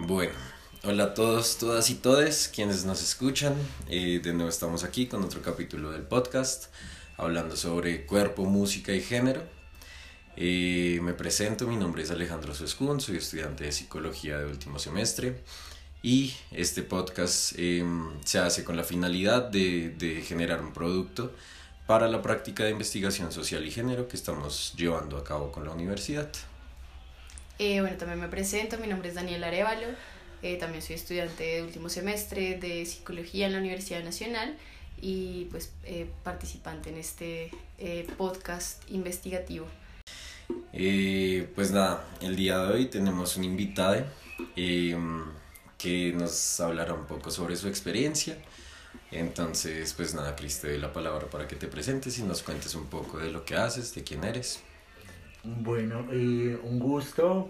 Bueno, hola a todos, todas y todes quienes nos escuchan. Eh, de nuevo estamos aquí con otro capítulo del podcast, hablando sobre cuerpo, música y género. Eh, me presento, mi nombre es Alejandro Suescún, soy estudiante de psicología de último semestre y este podcast em, se hace con la finalidad de, de generar un producto para la práctica de investigación social y género que estamos llevando a cabo con la universidad. Eh, bueno, también me presento, mi nombre es Daniel Arevalo, eh, también soy estudiante de último semestre de psicología en la Universidad Nacional y pues eh, participante en este podcast investigativo. pues nada, el día de hoy tenemos un invitado em, que nos hablará un poco sobre su experiencia. Entonces, pues nada, Cris, te doy la palabra para que te presentes y nos cuentes un poco de lo que haces, de quién eres. Bueno, eh, un gusto,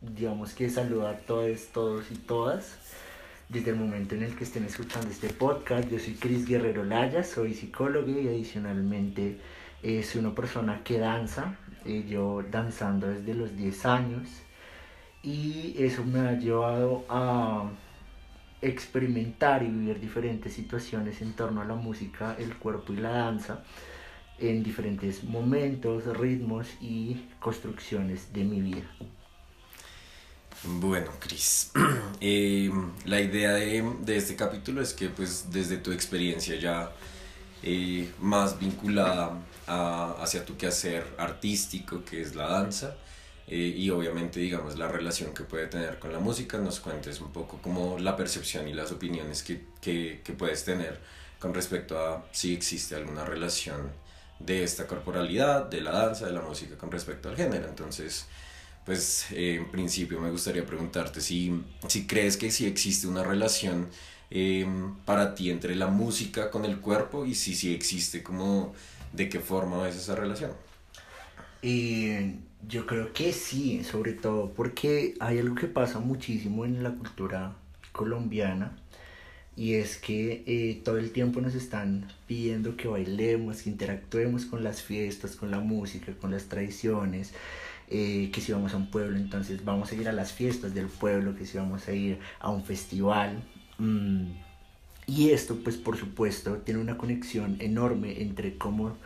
digamos que saludar a todos, todos y todas. Desde el momento en el que estén escuchando este podcast, yo soy Cris Guerrero Laya, soy psicólogo y adicionalmente eh, soy una persona que danza. Eh, yo danzando desde los 10 años y eso me ha llevado a experimentar y vivir diferentes situaciones en torno a la música, el cuerpo y la danza en diferentes momentos, ritmos y construcciones de mi vida. Bueno, Cris, eh, la idea de, de, este capítulo es que pues desde tu experiencia ya eh, más vinculada a, hacia tu quehacer artístico, que es la danza, eh, y obviamente digamos la relación que puede tener con la música, nos cuentes un poco como la percepción y las opiniones que, que, que puedes tener con respecto a si existe alguna relación de esta corporalidad, de la danza, de la música con respecto al género. Entonces, pues eh, en principio me gustaría preguntarte si, si crees que sí existe una relación em, para ti entre la música con el cuerpo y si sí existe, como de qué forma es esa relación. y yo creo que sí, sobre todo porque hay algo que pasa muchísimo en la cultura colombiana y es que eh, todo el tiempo nos están pidiendo que bailemos, que interactuemos con las fiestas, con la música, con las tradiciones, eh, que si vamos a un pueblo, entonces vamos a ir a las fiestas del pueblo, que si vamos a ir a un festival. Mm, y esto, pues por supuesto, tiene una conexión enorme entre cómo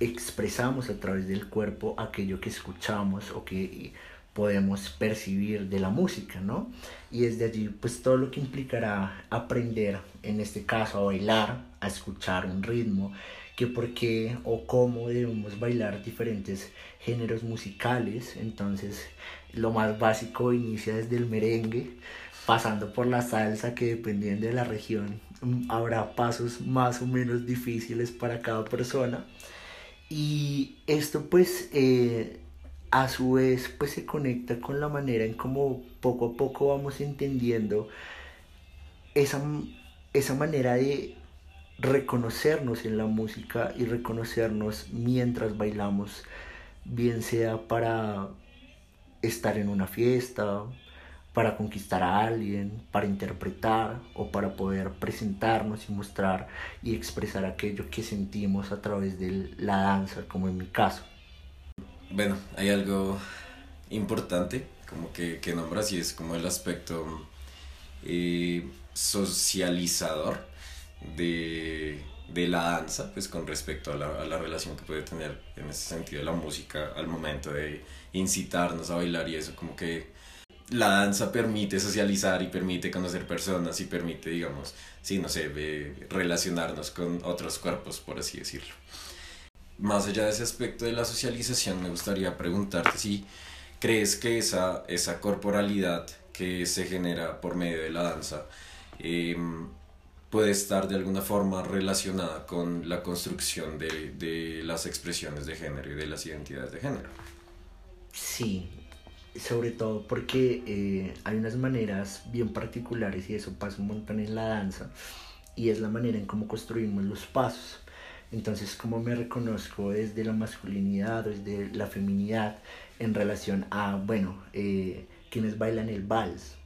expresamos a través del cuerpo aquello que escuchamos o que podemos percibir de la música, ¿no? Y desde allí, pues todo lo que implicará aprender, en este caso, a bailar, a escuchar un ritmo, que por qué o cómo debemos bailar diferentes géneros musicales. Entonces, lo más básico inicia desde el merengue, pasando por la salsa, que dependiendo de la región habrá pasos más o menos difíciles para cada persona. Y esto pues eh, a su vez pues se conecta con la manera en cómo poco a poco vamos entendiendo esa, esa manera de reconocernos en la música y reconocernos mientras bailamos, bien sea para estar en una fiesta, para conquistar a alguien, para interpretar o para poder presentarnos y mostrar y expresar aquello que sentimos a través de la danza, como en mi caso. Bueno, hay algo importante como que, que nombras y es como el aspecto eh, socializador de, de, la danza, pues con respecto a la, a la, relación que puede tener en ese sentido la música al momento de incitarnos a bailar y eso, como que la danza permite socializar y permite conocer personas y permite, digamos, sí, no sé, relacionarnos con otros cuerpos, por así decirlo más allá de ese aspecto de la socialización, me gustaría preguntarte si crees que esa, esa corporalidad que se genera por medio de la danza em, puede estar de alguna forma relacionada con la construcción de, de, las expresiones de género y de las identidades de género. Sí, sobre todo porque eh, hay unas maneras bien particulares y eso pasa un montón en la danza y es la manera en cómo construimos los pasos entonces, ¿cómo me reconozco desde la masculinidad, desde la feminidad en relación a, bueno, eh, quienes bailan el vals?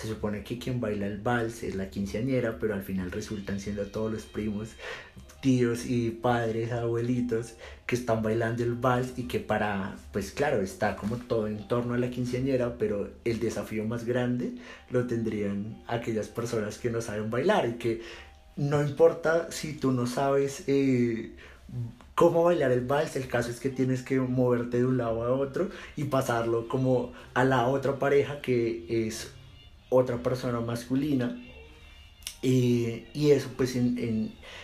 se supone que quien baila el vals es la quinceañera, pero al final resultan siendo todos los primos, tíos y padres, abuelitos que están bailando el vals y que para, pues claro, está como todo en torno a la quinceañera, pero el desafío más grande lo tendrían aquellas personas que no saben bailar y que no importa si tú no sabes eh, cómo bailar el vals, el caso es que tienes que moverte de un lado a otro y pasarlo como a la otra pareja que es otra persona masculina. y eso pues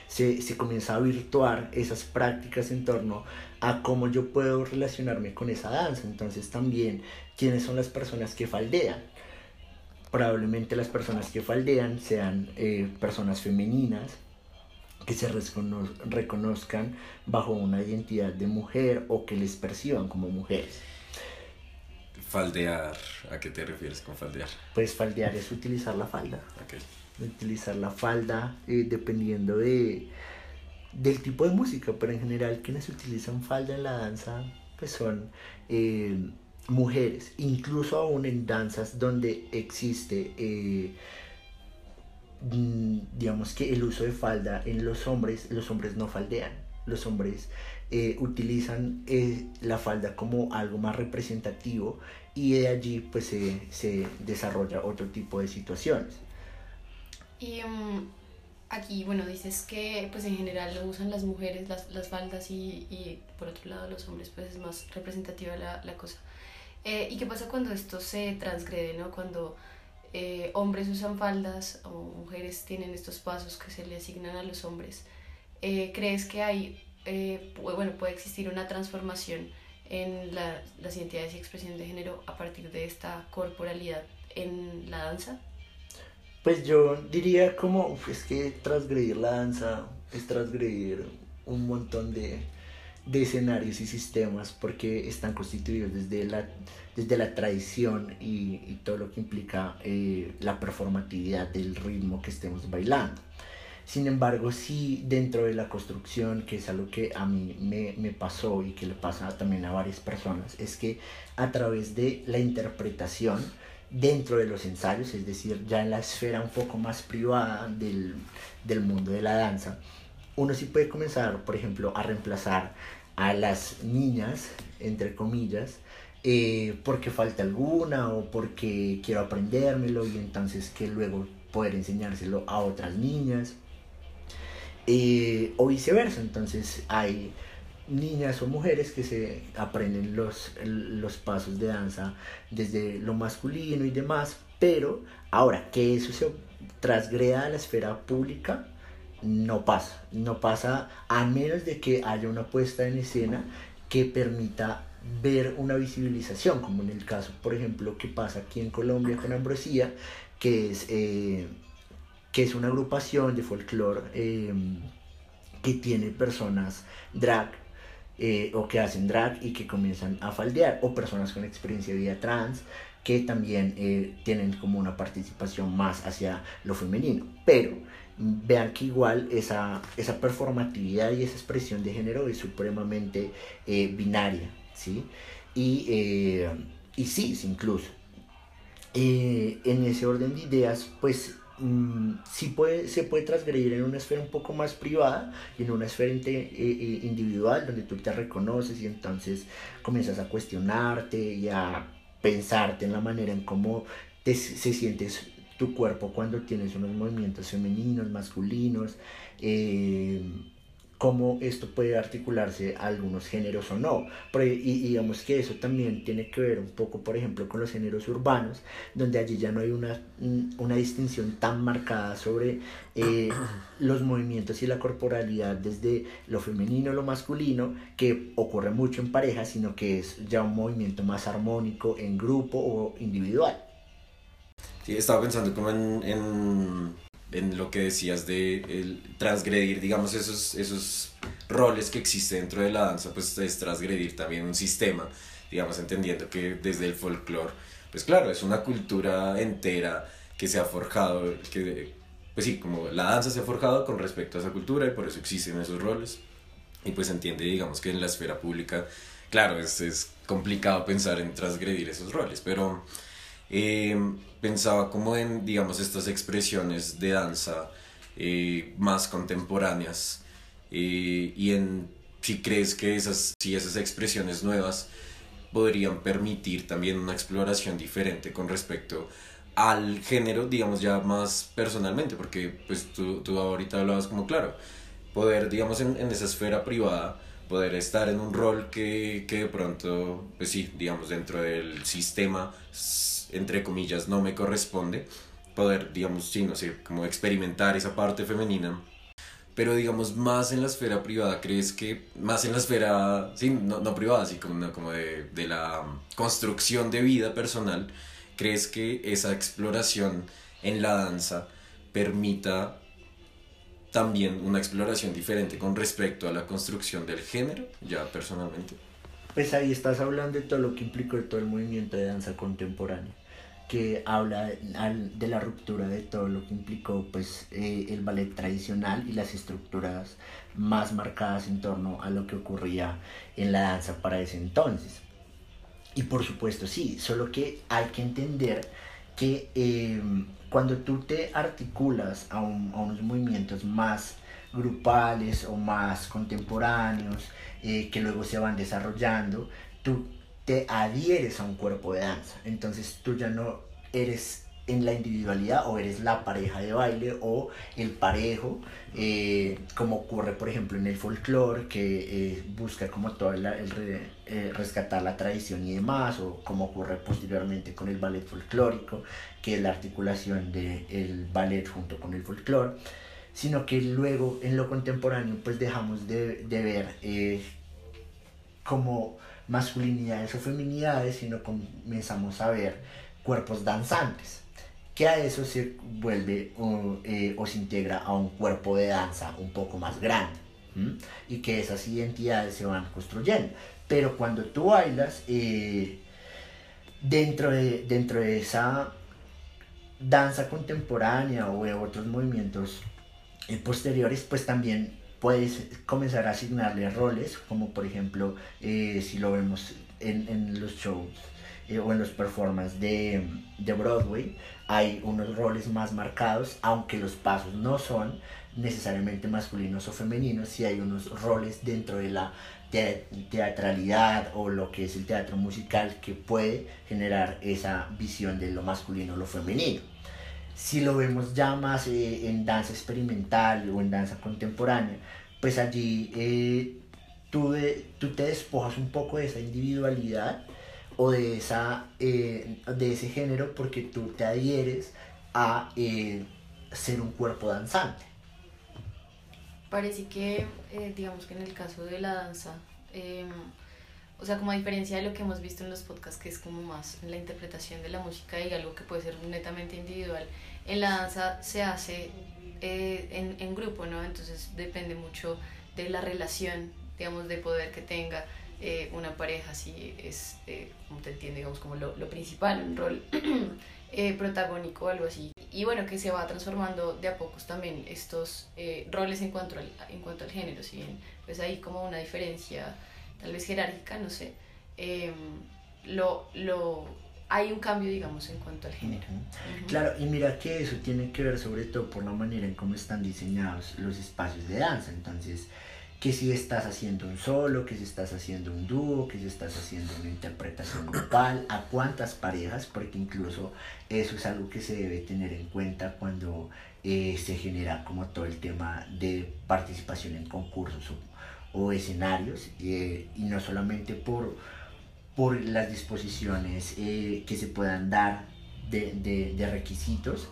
se, se comienza a virtuar esas prácticas en torno a cómo yo puedo relacionarme con esa danza. Entonces también quiénes son las personas que faldean probablemente las personas que faldean sean eh, personas femeninas que se reconozcan bajo una identidad de mujer o que les perciban como mujeres. Faldear, ¿a qué te refieres con faldear? Pues faldear es utilizar la falda. Utilizar la falda eh, dependiendo de, del tipo de música, pero en general quienes utilizan falda en la danza pues son... Eh, mujeres, incluso aún en danzas donde existe, eh, mm, digamos que el uso de falda en los hombres, los hombres no faldean, los hombres eh, utilizan eh, la falda como algo más representativo y de allí pues se, desarrolla otro tipo de situaciones. Y mm, aquí, bueno, dices que pues en general lo usan las mujeres las, las faldas y, por otro lado los hombres pues es más representativa la, la cosa. Eh, ¿Y qué pasa cuando esto se transgrede, ¿no? Cuando eh, hombres usan faldas o mujeres tienen estos pasos que se le asignan a los hombres? Eh, ¿Crees que hay, bueno, puede existir una transformación en la, las identidades y expresión de género a partir de esta corporalidad en la danza? Pues yo diría como, es que transgredir la danza es transgredir un montón de, de escenarios y sistemas porque están constituidos desde la, desde la tradición y, y todo lo que implica eh, la performatividad del ritmo que estemos bailando. Sin embargo, sí dentro de la construcción, que es algo que a mí me, me pasó y que le pasa también a varias personas, es que a través de la interpretación, dentro de los ensayos, es decir, ya en la esfera un poco más privada del, del mundo de la danza, uno sí puede comenzar, por ejemplo, a reemplazar a las niñas, entre comillas, eh, porque falta alguna o porque quiero aprendérmelo y entonces que luego poder enseñárselo a otras niñas. Eh, o viceversa, entonces hay niñas o mujeres que se aprenden los, los pasos de danza desde lo masculino y demás, pero ahora que eso se trasgreda a la esfera pública, no pasa, no pasa a menos de que haya una puesta en escena que permita ver una visibilización, como en el caso, por ejemplo, que pasa aquí en Colombia con Ambrosía, que es, eh, que es una agrupación de folclore em, que tiene personas drag eh, o que hacen drag y que comienzan a faldear, o personas con experiencia de vida trans que también eh, tienen como una participación más hacia lo femenino. Pero vean que igual esa, esa performatividad y esa expresión de género es supremamente eh, binaria, ¿sí? Y, eh, y sí, incluso. Eh, en ese orden de ideas, pues mm, sí puede, se puede transgredir en una esfera un poco más privada y en una esfera individual donde tú te reconoces y entonces comienzas a cuestionarte y a pensarte en la manera en cómo te, se sientes tu cuerpo cuando tienes unos movimientos femeninos, masculinos, eh, cómo esto puede articularse a algunos géneros o no. Y digamos que eso también tiene que ver un poco, por ejemplo, con los géneros urbanos, donde allí ya no hay una, una distinción tan marcada sobre eh, los movimientos y la corporalidad desde lo femenino lo masculino, que ocurre mucho en pareja, sino que es ya un movimiento más armónico en grupo o individual. Sí, estaba pensando como en, en, en lo que decías de el transgredir, digamos, esos, esos roles que existen dentro de la danza, pues es transgredir también un sistema, digamos, entendiendo que desde el folclore, pues claro, es una cultura entera que se ha forjado, que, pues sí, como la danza se ha forjado con respecto a esa cultura y por eso existen esos roles. Y pues entiende, digamos, que en la esfera pública, claro, es, es complicado pensar en transgredir esos roles, pero Em, pensaba como en, digamos, estas expresiones de danza eh, más contemporáneas eh, y en si crees que esas, si esas expresiones nuevas podrían permitir también una exploración diferente con respecto al género, digamos ya más personalmente, porque pues tú, tú ahorita hablabas como claro, poder, digamos, en, en esa esfera privada, poder estar en un rol que, que de pronto, pues sí, digamos, dentro del sistema entre comillas, no me corresponde, poder, digamos, sí, no sé, como experimentar esa parte femenina. Pero digamos, más en la esfera privada, ¿crees que, más en la esfera, sí, no, no privada, sí, como, como de, de la construcción de vida personal, ¿crees que esa exploración en la danza permita también una exploración diferente con respecto a la construcción del género, ya personalmente? Pues ahí estás hablando de todo lo que implicó todo el movimiento de danza contemporánea, que habla de la ruptura de todo lo que implicó pues eh, el ballet tradicional y las estructuras más marcadas en torno a lo que ocurría en la danza para ese entonces. Y por supuesto sí, solo que hay que entender que em, cuando tú te articulas a, unos movimientos más grupales o más contemporáneos, eh, que luego se van desarrollando, tú te adhieres a un cuerpo de danza. Entonces tú ya no eres en la individualidad o eres la pareja de baile o el parejo, eh, como ocurre por ejemplo en el folclore que eh, busca como todo el, rescatar la tradición y demás, o como ocurre posteriormente con el ballet folclórico, que es la articulación del ballet junto con el folclore sino que luego en lo contemporáneo pues dejamos de, ver eh, como masculinidades o feminidades, sino comenzamos a ver cuerpos danzantes, que a eso se vuelve eh, o se integra a un cuerpo de danza un poco más grande, y que esas identidades se van construyendo. Pero cuando tú bailas, eh, dentro, de, dentro de esa danza contemporánea o de otros movimientos posteriores, pues también puedes comenzar a asignarle roles, como por ejemplo, eh, si lo vemos en los shows o en los performances de, de, Broadway, hay unos roles más marcados, aunque los pasos no son necesariamente masculinos o femeninos, si hay unos roles dentro de la teatralidad o lo que es el teatro musical que puede generar esa visión de lo masculino o lo femenino. Si lo vemos ya más eh, en danza experimental o en danza contemporánea, pues allí eh, tú, tú te despojas un poco de esa individualidad o de, esa, eh, de ese género porque tú te adhieres a ser un cuerpo danzante. Parece que, digamos que en el caso de la danza, em, o sea, como a diferencia de lo que hemos visto en los podcasts, que es como más la interpretación de la música y algo que puede ser netamente individual, en la danza se hace eh, en, en, grupo, ¿no? Entonces depende mucho de la relación, digamos, de poder que tenga eh, una pareja, si es, eh, como te entiende, digamos, como lo, lo principal, un rol protagónico o algo así. Y bueno, que se va transformando de a pocos también estos roles en cuanto, al, en cuanto al género, si bien pues hay como una diferencia tal vez jerárquica, no sé, em, lo, lo, hay un cambio, digamos, en cuanto al género. Claro, y mira que eso tiene que ver sobre todo por la manera en cómo están diseñados los espacios de danza. Entonces, que si estás haciendo un solo, que si estás haciendo un dúo, que si estás haciendo una interpretación grupal, a cuántas parejas, porque incluso eso es algo que se debe tener en cuenta cuando eh, se genera como todo el tema de participación en concursos o escenarios eh, y no solamente por, por las disposiciones eh, que se puedan dar de, de, requisitos,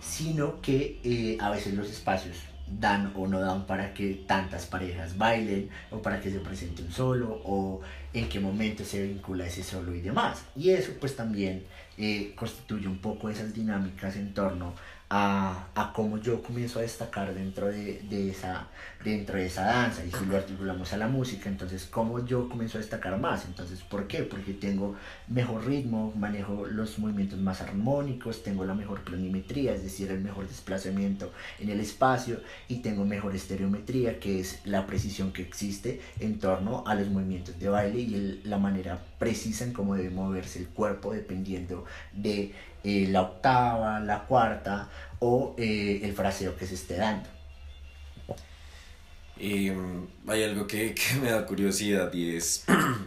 sino que a veces los espacios dan o no dan para que tantas parejas bailen o para que se presente un solo o en qué momento se vincula ese solo y demás. Y eso pues también constituye un poco esas dinámicas en torno a, a cómo yo comienzo a destacar dentro de, de, esa, dentro de esa danza y si lo articulamos a la música, entonces cómo yo comienzo a destacar más. Entonces, ¿por qué? Porque tengo mejor ritmo, manejo los movimientos más armónicos, tengo la mejor planimetría, es decir, el mejor desplazamiento en el espacio y tengo mejor estereometría, que es la precisión que existe en torno a los movimientos de baile y la manera precisa en cómo debe moverse el cuerpo dependiendo de eh, la octava, la cuarta o eh, el fraseo que se esté dando. Mm, hay algo que, que me da curiosidad y es,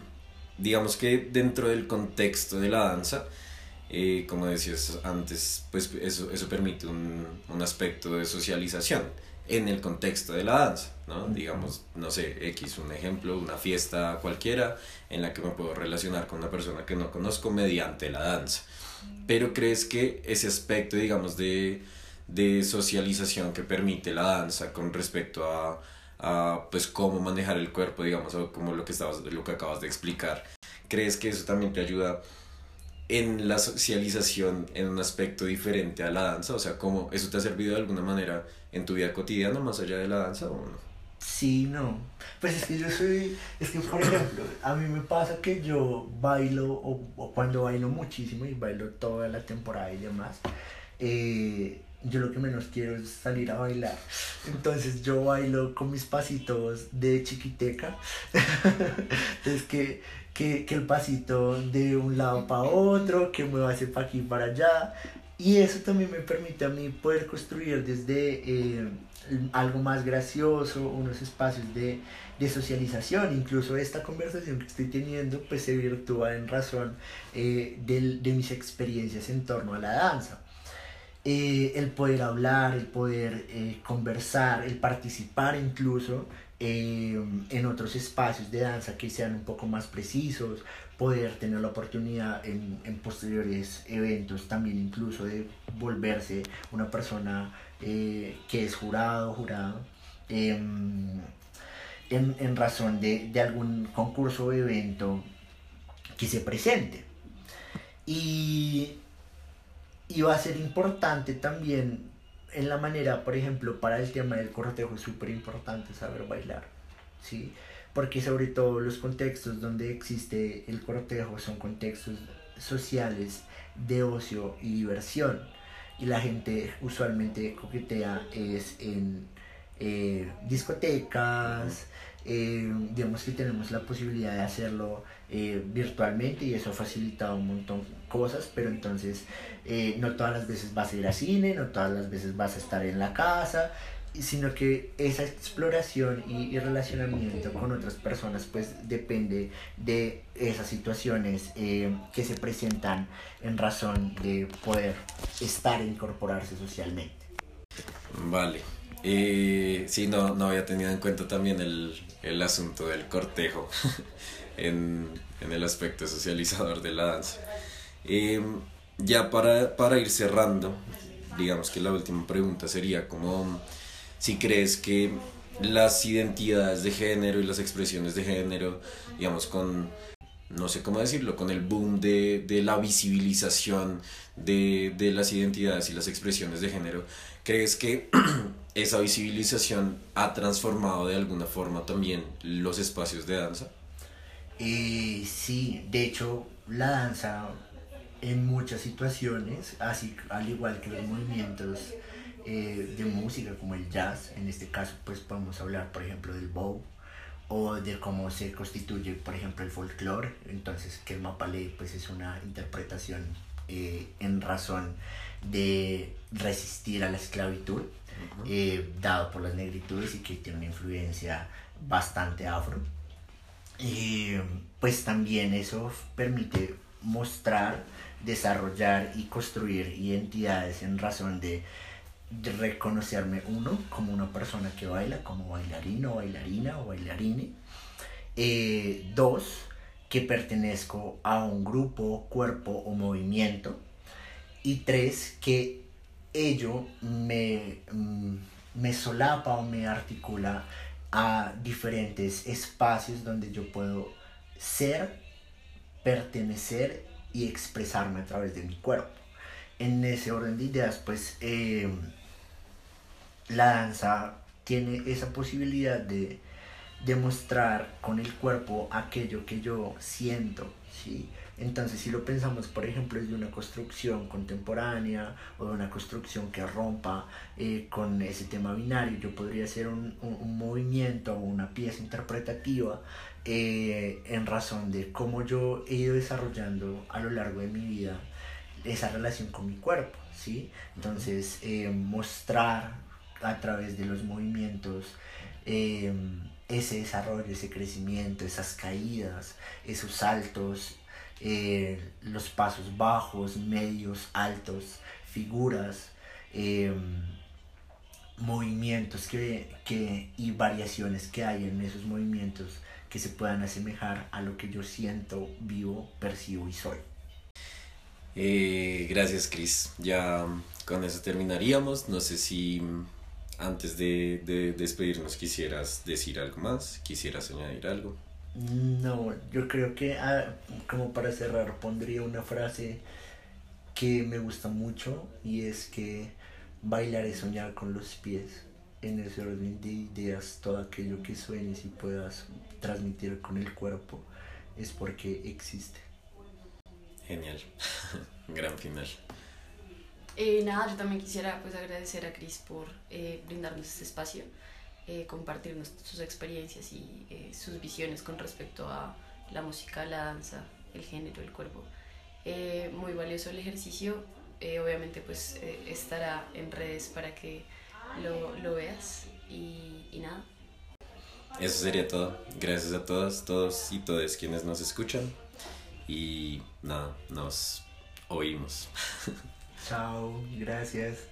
digamos que dentro del contexto de la danza, eh, como decías antes, pues eso, eso permite un, un, aspecto de socialización en el contexto de la danza, ¿no? Digamos, no sé, X, un ejemplo, una fiesta cualquiera en la que me puedo relacionar con una persona que no conozco mediante la danza. Pero crees que ese aspecto, digamos, de, de socialización que permite la danza con respecto a a pues cómo manejar el cuerpo, digamos, o como lo que, estabas, lo que acabas de explicar. ¿Crees que eso también te ayuda en la socialización en un aspecto diferente a la danza? O sea, ¿cómo eso te ha servido de alguna manera en tu vida cotidiana más allá de la danza o no? Sí, no. Pues es que yo soy, es que por ejemplo, a mí me pasa que yo bailo o, o cuando bailo muchísimo y bailo toda la temporada y demás, eh, yo lo que menos quiero es salir a bailar. Entonces yo bailo con mis pasitos de chiquiteca. Entonces que, que, que, el pasito de un lado para otro, que me hacer para aquí para allá. Y eso también me permite a mí poder construir desde eh, algo más gracioso, unos espacios de, de, socialización. Incluso esta conversación que estoy teniendo pues se virtúa en razón eh, de, mis experiencias en torno a la danza. Eh, el poder hablar, el poder eh, conversar, el participar incluso en otros espacios de danza que sean un poco más precisos, poder tener la oportunidad en, en posteriores eventos también incluso de volverse una persona que es jurado, jurado, em, en, en, razón de, de algún concurso o evento que se presente. Y y va a ser importante también en la manera, por ejemplo, para el tema del cortejo es súper importante saber bailar, ¿sí? Porque sobre todo los contextos donde existe el cortejo son contextos sociales de ocio y diversión. Y la gente usualmente coquetea es en eh, discotecas, eh, digamos que tenemos la posibilidad de hacerlo eh, virtualmente y eso ha facilitado un montón cosas, pero entonces eh, no todas las veces vas a ir a cine, no todas las veces vas a estar en la casa, sino que esa exploración y, relacionamiento con otras personas pues depende de esas situaciones que se presentan en razón de poder estar e incorporarse socialmente. Vale, y sí, no, no había tenido en cuenta también el, el asunto del cortejo en, en, el aspecto socializador de la danza. Ya para, para ir cerrando, digamos que la última pregunta sería como si crees que las identidades de género y las expresiones de género, digamos, con, no sé cómo decirlo, con el boom de, de la visibilización de, de las identidades y las expresiones de género, ¿crees que esa visibilización ha transformado de alguna forma también los espacios de danza? Eh, sí, de hecho la danza en muchas situaciones, así al igual que los movimientos eh, de música como el jazz, en este caso pues podemos hablar por ejemplo del bow o de cómo se constituye por ejemplo el folclore, entonces que el mapalé pues es una interpretación eh, en razón de resistir a la esclavitud eh, dado por las negritudes y que tiene una influencia bastante afro. y pues también eso permite mostrar, desarrollar y construir identidades en razón de, reconocerme uno como una persona que baila, como bailarino, bailarina o bailarine. Eh, dos, que pertenezco a un grupo, cuerpo o movimiento. Y tres, que ello me, mm, me solapa o me articula a diferentes espacios donde yo puedo ser, pertenecer y expresarme a través de mi cuerpo. En ese orden de ideas, pues eh, la danza tiene esa posibilidad de demostrar con el cuerpo aquello que yo siento, ¿sí? Entonces, si lo pensamos, por ejemplo, desde una construcción contemporánea o de una construcción que rompa eh, con ese tema binario, yo podría hacer un, un, movimiento o una pieza interpretativa eh, en razón de cómo yo he ido desarrollando a lo largo de mi vida esa relación con mi cuerpo, ¿sí? Entonces, eh, mostrar a través de los movimientos ese desarrollo, ese crecimiento, esas caídas, esos saltos, eh, los pasos bajos, medios, altos, figuras, em, movimientos que, que, y variaciones que hay en esos movimientos que se puedan asemejar a lo que yo siento, vivo, percibo y soy. Eh, gracias, Cris. Ya con eso terminaríamos. No sé si antes de, de despedirnos quisieras decir algo más, quisieras añadir algo. No, yo creo que ah, como para cerrar pondría una frase que me gusta mucho y es que bailar es soñar con los pies. En ese orden de ideas, todo aquello que sueñes y puedas transmitir con el cuerpo es porque existe. Genial, gran final. Eh, nada, yo también quisiera pues agradecer a Cris por eh, brindarnos este espacio, eh, compartirnos sus experiencias y eh, sus visiones con respecto a la música, la danza, el género, el cuerpo. muy valioso el ejercicio, obviamente pues estará en redes para que lo, lo veas y, y nada. Eso sería todo. Gracias a todas, todos y todas quienes nos escuchan. Y nada, nos oímos. Chao, gracias.